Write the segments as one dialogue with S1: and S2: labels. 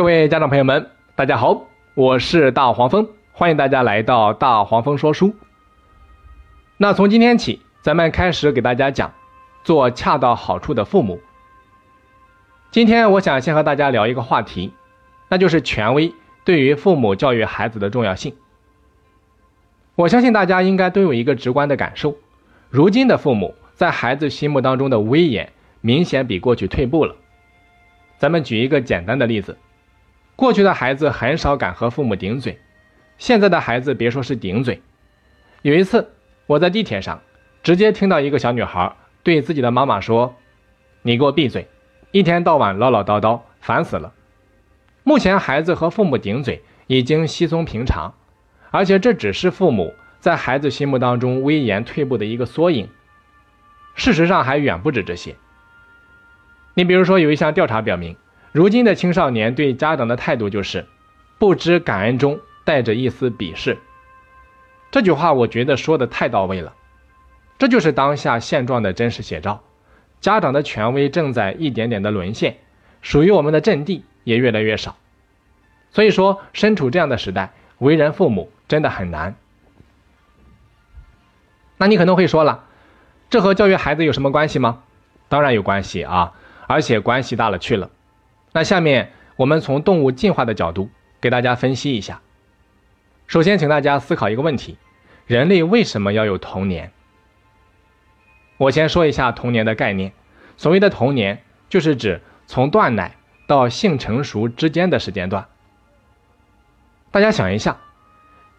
S1: 各位家长朋友们，大家好，我是大黄蜂，欢迎大家来到大黄蜂说书。那从今天起，咱们开始给大家讲做恰到好处的父母。今天我想先和大家聊一个话题，那就是权威对于父母教育孩子的重要性。我相信大家应该都有一个直观的感受，如今的父母在孩子心目当中的威严明显比过去退步了。咱们举一个简单的例子。过去的孩子很少敢和父母顶嘴，现在的孩子别说是顶嘴。有一次，我在地铁上，直接听到一个小女孩对自己的妈妈说：“你给我闭嘴，一天到晚唠唠叨叨，烦死了。”目前，孩子和父母顶嘴已经稀松平常，而且这只是父母在孩子心目当中威严退步的一个缩影。事实上，还远不止这些。你比如说，有一项调查表明。如今的青少年对家长的态度就是不知感恩中带着一丝鄙视。这句话我觉得说的太到位了，这就是当下现状的真实写照。家长的权威正在一点点的沦陷，属于我们的阵地也越来越少。所以说，身处这样的时代，为人父母真的很难。那你可能会说了，这和教育孩子有什么关系吗？当然有关系啊，而且关系大了去了。那下面我们从动物进化的角度给大家分析一下。首先，请大家思考一个问题：人类为什么要有童年？我先说一下童年的概念。所谓的童年，就是指从断奶到性成熟之间的时间段。大家想一下，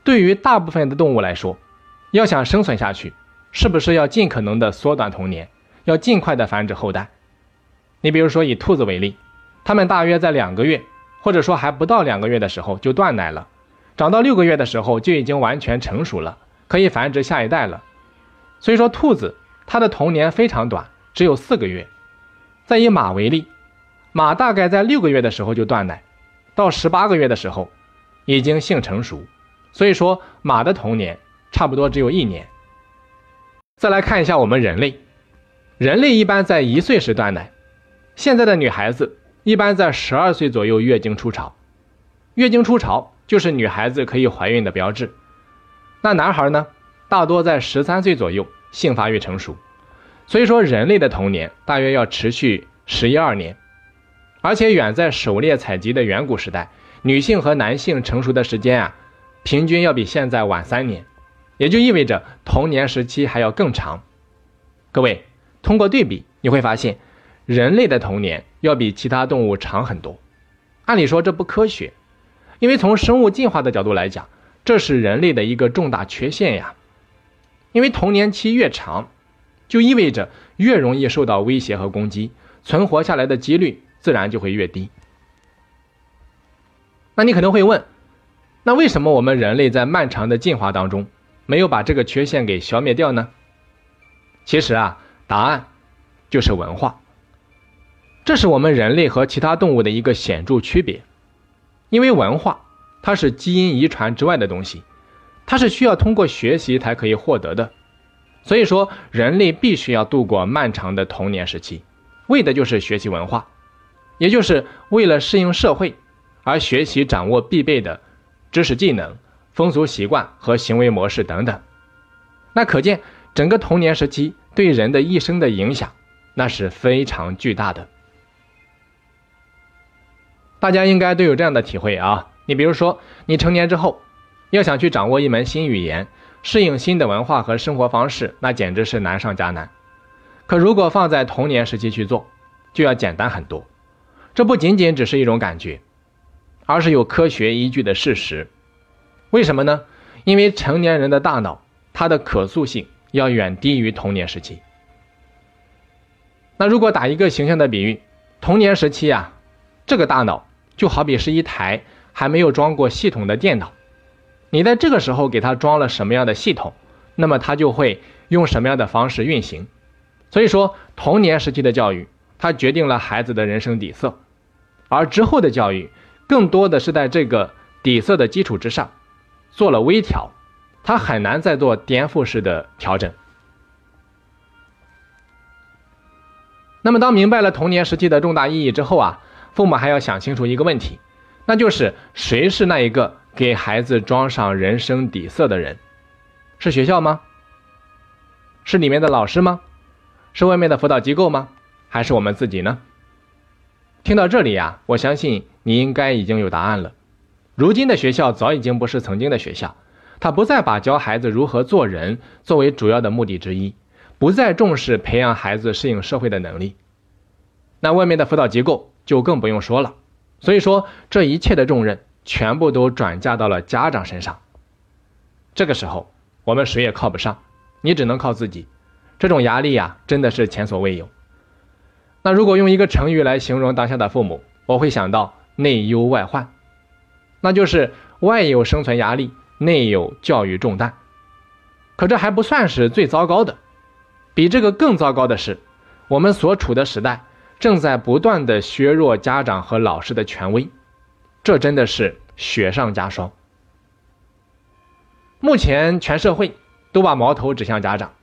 S1: 对于大部分的动物来说，要想生存下去，是不是要尽可能的缩短童年，要尽快的繁殖后代？你比如说以兔子为例。它们大约在两个月，或者说还不到两个月的时候就断奶了，长到六个月的时候就已经完全成熟了，可以繁殖下一代了。所以说，兔子它的童年非常短，只有四个月。再以马为例，马大概在六个月的时候就断奶，到十八个月的时候已经性成熟，所以说马的童年差不多只有一年。再来看一下我们人类，人类一般在一岁时断奶，现在的女孩子。一般在十二岁左右月经初潮，月经初潮就是女孩子可以怀孕的标志。那男孩呢，大多在十三岁左右性发育成熟。所以说，人类的童年大约要持续十一二年，而且远在狩猎采集的远古时代，女性和男性成熟的时间啊，平均要比现在晚三年，也就意味着童年时期还要更长。各位，通过对比你会发现。人类的童年要比其他动物长很多，按理说这不科学，因为从生物进化的角度来讲，这是人类的一个重大缺陷呀。因为童年期越长，就意味着越容易受到威胁和攻击，存活下来的几率自然就会越低。那你可能会问，那为什么我们人类在漫长的进化当中没有把这个缺陷给消灭掉呢？其实啊，答案就是文化。这是我们人类和其他动物的一个显著区别，因为文化它是基因遗传之外的东西，它是需要通过学习才可以获得的。所以说，人类必须要度过漫长的童年时期，为的就是学习文化，也就是为了适应社会而学习掌握必备的知识技能、风俗习惯和行为模式等等。那可见整个童年时期对人的一生的影响，那是非常巨大的。大家应该都有这样的体会啊！你比如说，你成年之后，要想去掌握一门新语言，适应新的文化和生活方式，那简直是难上加难。可如果放在童年时期去做，就要简单很多。这不仅仅只是一种感觉，而是有科学依据的事实。为什么呢？因为成年人的大脑，它的可塑性要远低于童年时期。那如果打一个形象的比喻，童年时期啊，这个大脑。就好比是一台还没有装过系统的电脑，你在这个时候给它装了什么样的系统，那么它就会用什么样的方式运行。所以说，童年时期的教育，它决定了孩子的人生底色，而之后的教育，更多的是在这个底色的基础之上做了微调，它很难再做颠覆式的调整。那么，当明白了童年时期的重大意义之后啊。父母还要想清楚一个问题，那就是谁是那一个给孩子装上人生底色的人？是学校吗？是里面的老师吗？是外面的辅导机构吗？还是我们自己呢？听到这里呀，我相信你应该已经有答案了。如今的学校早已经不是曾经的学校，它不再把教孩子如何做人作为主要的目的之一，不再重视培养孩子适应社会的能力。那外面的辅导机构就更不用说了。所以说，这一切的重任全部都转嫁到了家长身上。这个时候，我们谁也靠不上，你只能靠自己。这种压力呀，真的是前所未有。那如果用一个成语来形容当下的父母，我会想到内忧外患，那就是外有生存压力，内有教育重担。可这还不算是最糟糕的，比这个更糟糕的是，我们所处的时代。正在不断的削弱家长和老师的权威，这真的是雪上加霜。目前全社会都把矛头指向家长，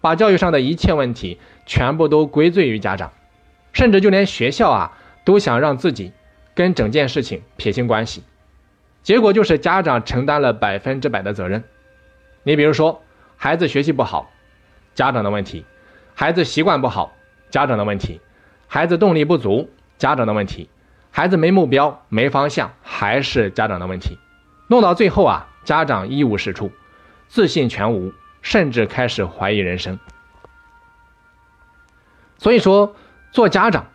S1: 把教育上的一切问题全部都归罪于家长，甚至就连学校啊都想让自己跟整件事情撇清关系，结果就是家长承担了百分之百的责任。你比如说，孩子学习不好，家长的问题；孩子习惯不好，家长的问题。孩子动力不足，家长的问题；孩子没目标、没方向，还是家长的问题。弄到最后啊，家长一无是处，自信全无，甚至开始怀疑人生。所以说，做家长，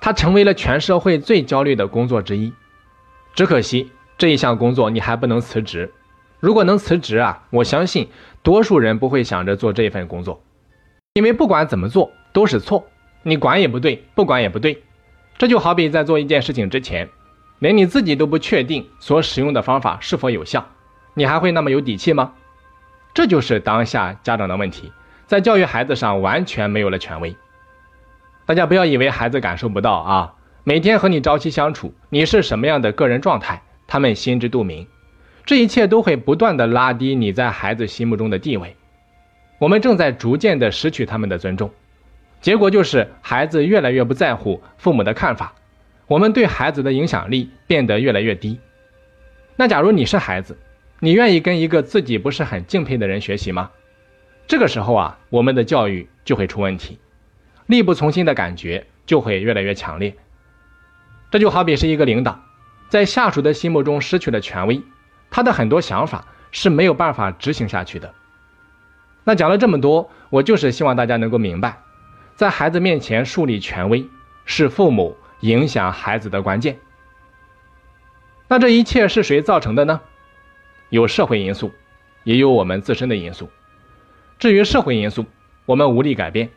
S1: 他成为了全社会最焦虑的工作之一。只可惜这一项工作你还不能辞职。如果能辞职啊，我相信多数人不会想着做这份工作，因为不管怎么做都是错。你管也不对，不管也不对，这就好比在做一件事情之前，连你自己都不确定所使用的方法是否有效，你还会那么有底气吗？这就是当下家长的问题，在教育孩子上完全没有了权威。大家不要以为孩子感受不到啊，每天和你朝夕相处，你是什么样的个人状态，他们心知肚明。这一切都会不断的拉低你在孩子心目中的地位，我们正在逐渐的失去他们的尊重。结果就是孩子越来越不在乎父母的看法，我们对孩子的影响力变得越来越低。那假如你是孩子，你愿意跟一个自己不是很敬佩的人学习吗？这个时候啊，我们的教育就会出问题，力不从心的感觉就会越来越强烈。这就好比是一个领导，在下属的心目中失去了权威，他的很多想法是没有办法执行下去的。那讲了这么多，我就是希望大家能够明白。在孩子面前树立权威，是父母影响孩子的关键。那这一切是谁造成的呢？有社会因素，也有我们自身的因素。至于社会因素，我们无力改变。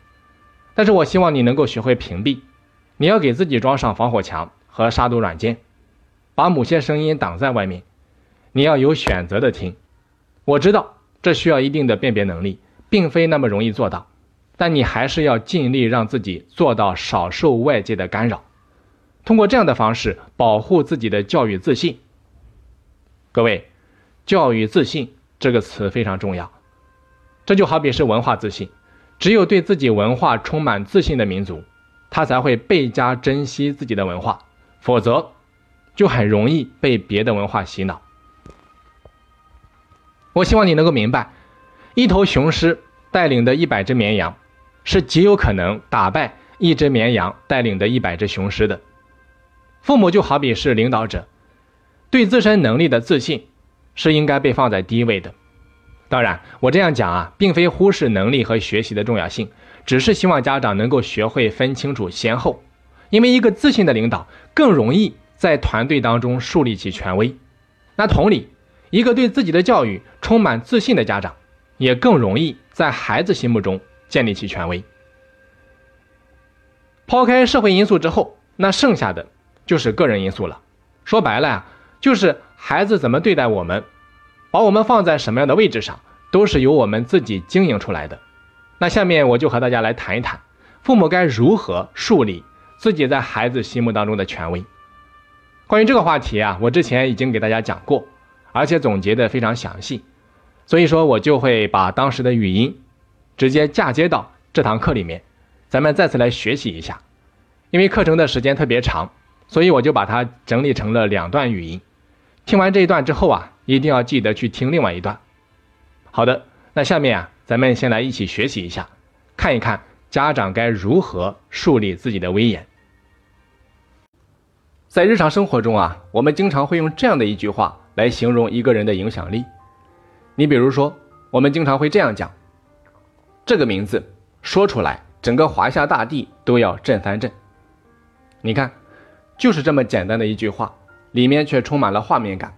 S1: 但是我希望你能够学会屏蔽，你要给自己装上防火墙和杀毒软件，把某些声音挡在外面。你要有选择的听。我知道这需要一定的辨别能力，并非那么容易做到。但你还是要尽力让自己做到少受外界的干扰，通过这样的方式保护自己的教育自信。各位，教育自信这个词非常重要，这就好比是文化自信，只有对自己文化充满自信的民族，他才会倍加珍惜自己的文化，否则就很容易被别的文化洗脑。我希望你能够明白，一头雄狮带领的一百只绵羊。是极有可能打败一只绵羊带领的一百只雄狮的。父母就好比是领导者，对自身能力的自信是应该被放在第一位的。当然，我这样讲啊，并非忽视能力和学习的重要性，只是希望家长能够学会分清楚先后。因为一个自信的领导更容易在团队当中树立起权威。那同理，一个对自己的教育充满自信的家长，也更容易在孩子心目中。建立起权威。抛开社会因素之后，那剩下的就是个人因素了。说白了呀，就是孩子怎么对待我们，把我们放在什么样的位置上，都是由我们自己经营出来的。那下面我就和大家来谈一谈，父母该如何树立自己在孩子心目当中的权威。关于这个话题啊，我之前已经给大家讲过，而且总结的非常详细，所以说我就会把当时的语音。直接嫁接到这堂课里面，咱们再次来学习一下。因为课程的时间特别长，所以我就把它整理成了两段语音。听完这一段之后啊，一定要记得去听另外一段。好的，那下面啊，咱们先来一起学习一下，看一看家长该如何树立自己的威严。在日常生活中啊，我们经常会用这样的一句话来形容一个人的影响力。你比如说，我们经常会这样讲：这个名字说出来，整个华夏大地都要震三震。你看，就是这么简单的一句话。里面却充满了画面感，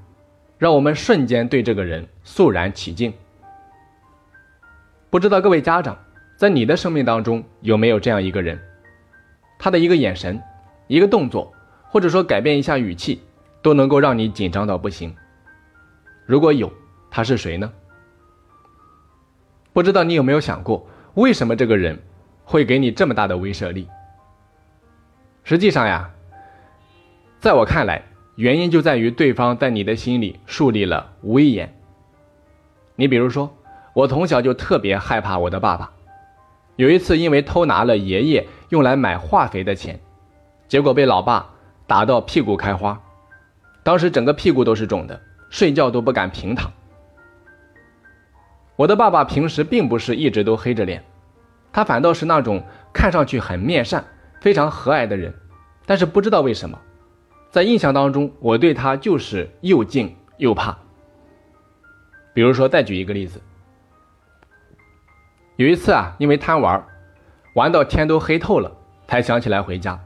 S1: 让我们瞬间对这个人肃然起敬。不知道各位家长，在你的生命当中有没有这样一个人？他的一个眼神、一个动作，或者说改变一下语气，都能够让你紧张到不行。如果有，他是谁呢？不知道你有没有想过，为什么这个人会给你这么大的威慑力？实际上呀，在我看来。原因就在于对方在你的心里树立了威严。你比如说，我从小就特别害怕我的爸爸。有一次，因为偷拿了爷爷用来买化肥的钱，结果被老爸打到屁股开花，当时整个屁股都是肿的，睡觉都不敢平躺。我的爸爸平时并不是一直都黑着脸，他反倒是那种看上去很面善、非常和蔼的人，但是不知道为什么。在印象当中，我对他就是又敬又怕。比如说，再举一个例子，有一次啊，因为贪玩，玩到天都黑透了，才想起来回家，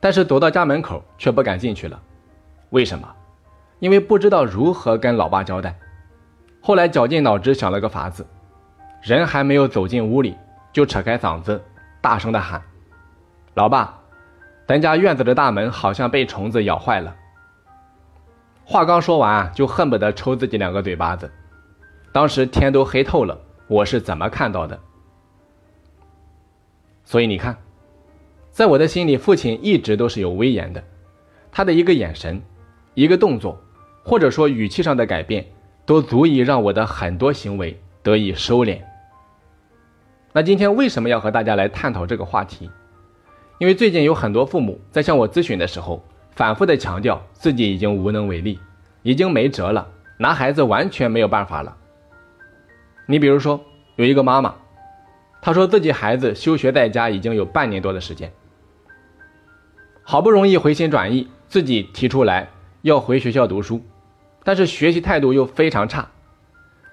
S1: 但是走到家门口却不敢进去了。为什么？因为不知道如何跟老爸交代。后来绞尽脑汁想了个法子，人还没有走进屋里，就扯开嗓子，大声的喊：“老爸！”咱家院子的大门好像被虫子咬坏了。话刚说完，就恨不得抽自己两个嘴巴子。当时天都黑透了，我是怎么看到的？所以你看，在我的心里，父亲一直都是有威严的。他的一个眼神、一个动作，或者说语气上的改变，都足以让我的很多行为得以收敛。那今天为什么要和大家来探讨这个话题？因为最近有很多父母在向我咨询的时候，反复的强调自己已经无能为力，已经没辙了，拿孩子完全没有办法了。你比如说，有一个妈妈，她说自己孩子休学在家已经有半年多的时间，好不容易回心转意，自己提出来要回学校读书，但是学习态度又非常差。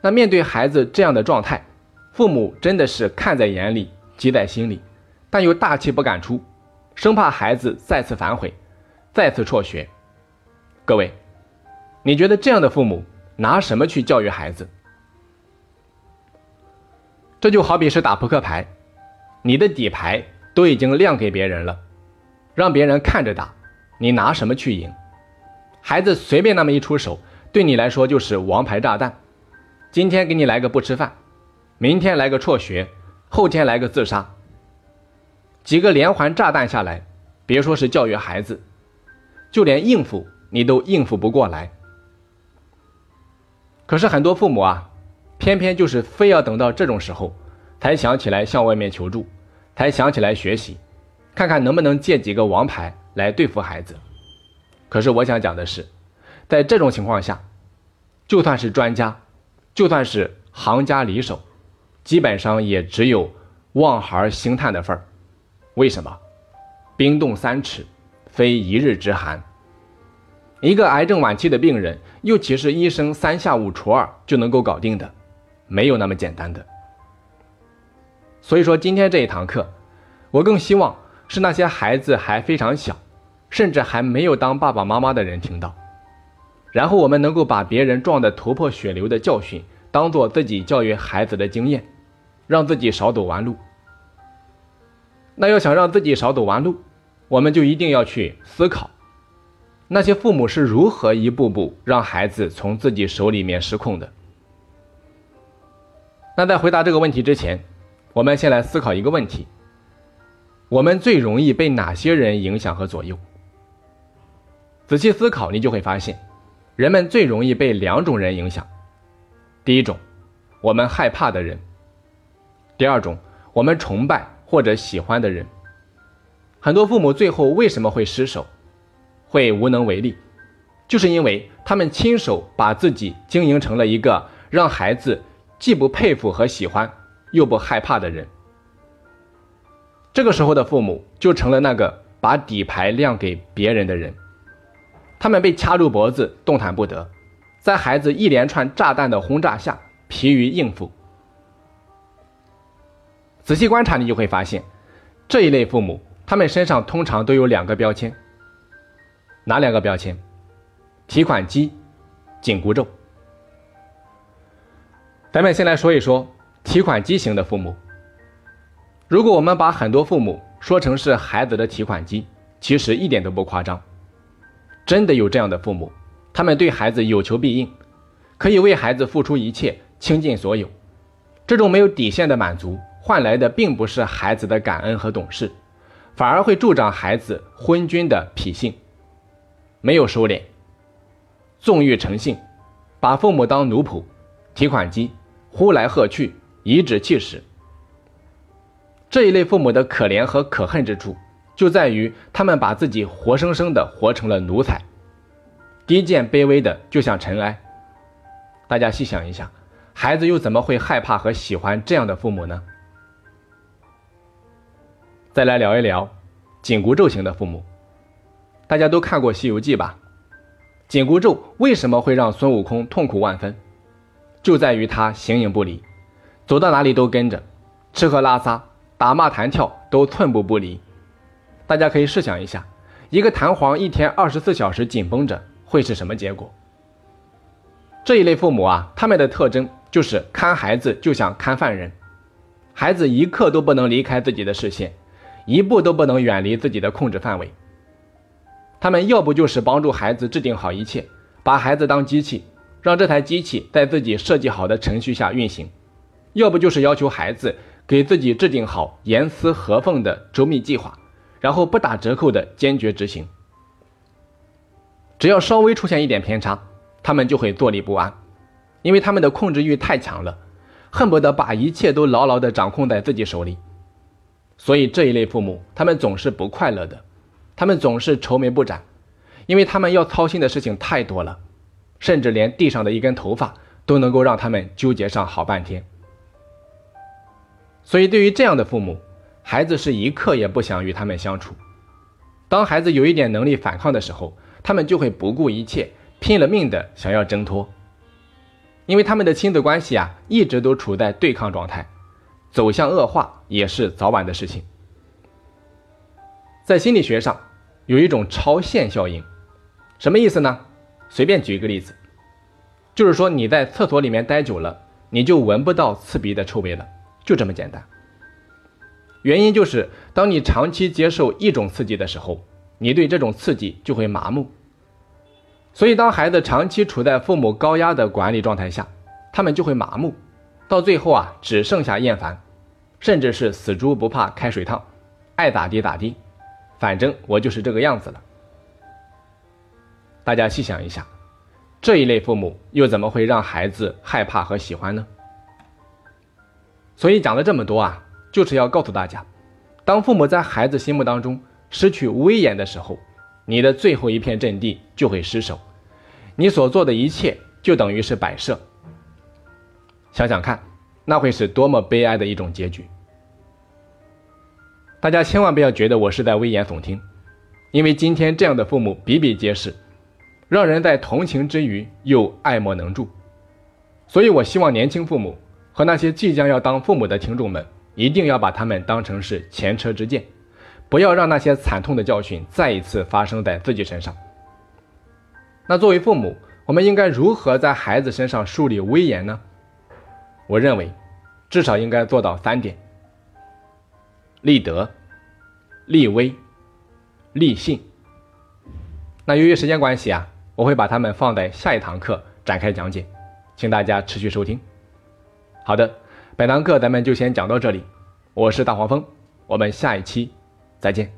S1: 那面对孩子这样的状态，父母真的是看在眼里，急在心里，但又大气不敢出。生怕孩子再次反悔，再次辍学。各位，你觉得这样的父母拿什么去教育孩子？这就好比是打扑克牌，你的底牌都已经亮给别人了，让别人看着打，你拿什么去赢？孩子随便那么一出手，对你来说就是王牌炸弹。今天给你来个不吃饭，明天来个辍学，后天来个自杀。几个连环炸弹下来，别说是教育孩子，就连应付你都应付不过来。可是很多父母啊，偏偏就是非要等到这种时候，才想起来向外面求助，才想起来学习，看看能不能借几个王牌来对付孩子。可是我想讲的是，在这种情况下，就算是专家，就算是行家里手，基本上也只有望孩兴叹的份儿。为什么？冰冻三尺，非一日之寒。一个癌症晚期的病人，又岂是医生三下五除二就能够搞定的？没有那么简单的。所以说，今天这一堂课，我更希望是那些孩子还非常小，甚至还没有当爸爸妈妈的人听到，然后我们能够把别人撞得头破血流的教训，当做自己教育孩子的经验，让自己少走弯路。那要想让自己少走弯路，我们就一定要去思考，那些父母是如何一步步让孩子从自己手里面失控的。那在回答这个问题之前，我们先来思考一个问题：我们最容易被哪些人影响和左右？仔细思考，你就会发现，人们最容易被两种人影响。第一种，我们害怕的人；第二种，我们崇拜。或者喜欢的人，很多父母最后为什么会失手？会无能为力，就是因为他们亲手把自己经营成了一个让孩子既不佩服和喜欢，又不害怕的人。这个时候的父母就成了那个把底牌亮给别人的人，他们被掐住脖子，动弹不得，在孩子一连串炸弹的轰炸下，疲于应付。仔细观察，你就会发现，这一类父母，他们身上通常都有两个标签。哪两个标签？提款机、紧箍咒。咱们先来说一说提款机型的父母。如果我们把很多父母说成是孩子的提款机，其实一点都不夸张。真的有这样的父母，他们对孩子有求必应，可以为孩子付出一切，倾尽所有。这种没有底线的满足，换来的并不是孩子的感恩和懂事，反而会助长孩子昏君的脾性，没有收敛，纵欲成性，把父母当奴仆、提款机，呼来喝去，颐指气使。这一类父母的可怜和可恨之处，就在于他们把自己活生生的活成了奴才，低贱卑微的就像尘埃。大家细想一下，孩子又怎么会害怕和喜欢这样的父母呢？再来聊一聊紧箍咒型的父母。大家都看过《西游记》吧？紧箍咒为什么会让孙悟空痛苦万分？就在于他形影不离，走到哪里都跟着，吃喝拉撒。打骂弹跳都寸步不离，大家可以试想一下，一个弹簧一天二十四小时紧绷着会是什么结果？这一类父母啊，他们的特征就是看孩子就像看犯人，孩子一刻都不能离开自己的视线，一步都不能远离自己的控制范围。他们要不就是帮助孩子制定好一切，把孩子当机器，让这台机器在自己设计好的程序下运行；要不就是要求孩子。给自己制定好严丝合缝的周密计划，然后不打折扣的坚决执行。只要稍微出现一点偏差，他们就会坐立不安，因为他们的控制欲太强了，恨不得把一切都牢牢的掌控在自己手里。所以这一类父母，他们总是不快乐的，他们总是愁眉不展，因为他们要操心的事情太多了，甚至连地上的一根头发都能够让他们纠结上好半天。所以，对于这样的父母，孩子是一刻也不想与他们相处。当孩子有一点能力反抗的时候，他们就会不顾一切、拼了命的想要挣脱。因为他们的亲子关系啊，一直都处在对抗状态，走向恶化也是早晚的事情。在心理学上，有一种超限效应，什么意思呢？随便举一个例子，就是说你在厕所里面待久了，你就闻不到刺鼻的臭味了。就这么简单。原因就是，当你长期接受一种刺激的时候，你对这种刺激就会麻木。所以，当孩子长期处在父母高压的管理状态下，他们就会麻木，到最后啊，只剩下厌烦，甚至是死猪不怕开水烫，爱咋地咋地，反正我就是这个样子了。大家细想一下，这一类父母又怎么会让孩子害怕和喜欢呢？所以讲了这么多啊，就是要告诉大家，当父母在孩子心目当中失去威严的时候，你的最后一片阵地就会失守，你所做的一切就等于是摆设。想想看，那会是多么悲哀的一种结局。大家千万不要觉得我是在危言耸听，因为今天这样的父母比比皆是，让人在同情之余又爱莫能助。所以我希望年轻父母。和那些即将要当父母的听众们，一定要把他们当成是前车之鉴，不要让那些惨痛的教训再一次发生在自己身上。那作为父母，我们应该如何在孩子身上树立威严呢？我认为，至少应该做到三点：立德、立威、立信。那由于时间关系啊，我会把它们放在下一堂课展开讲解，请大家持续收听。好的，本堂课咱们就先讲到这里。我是大黄蜂，我们下一期再见。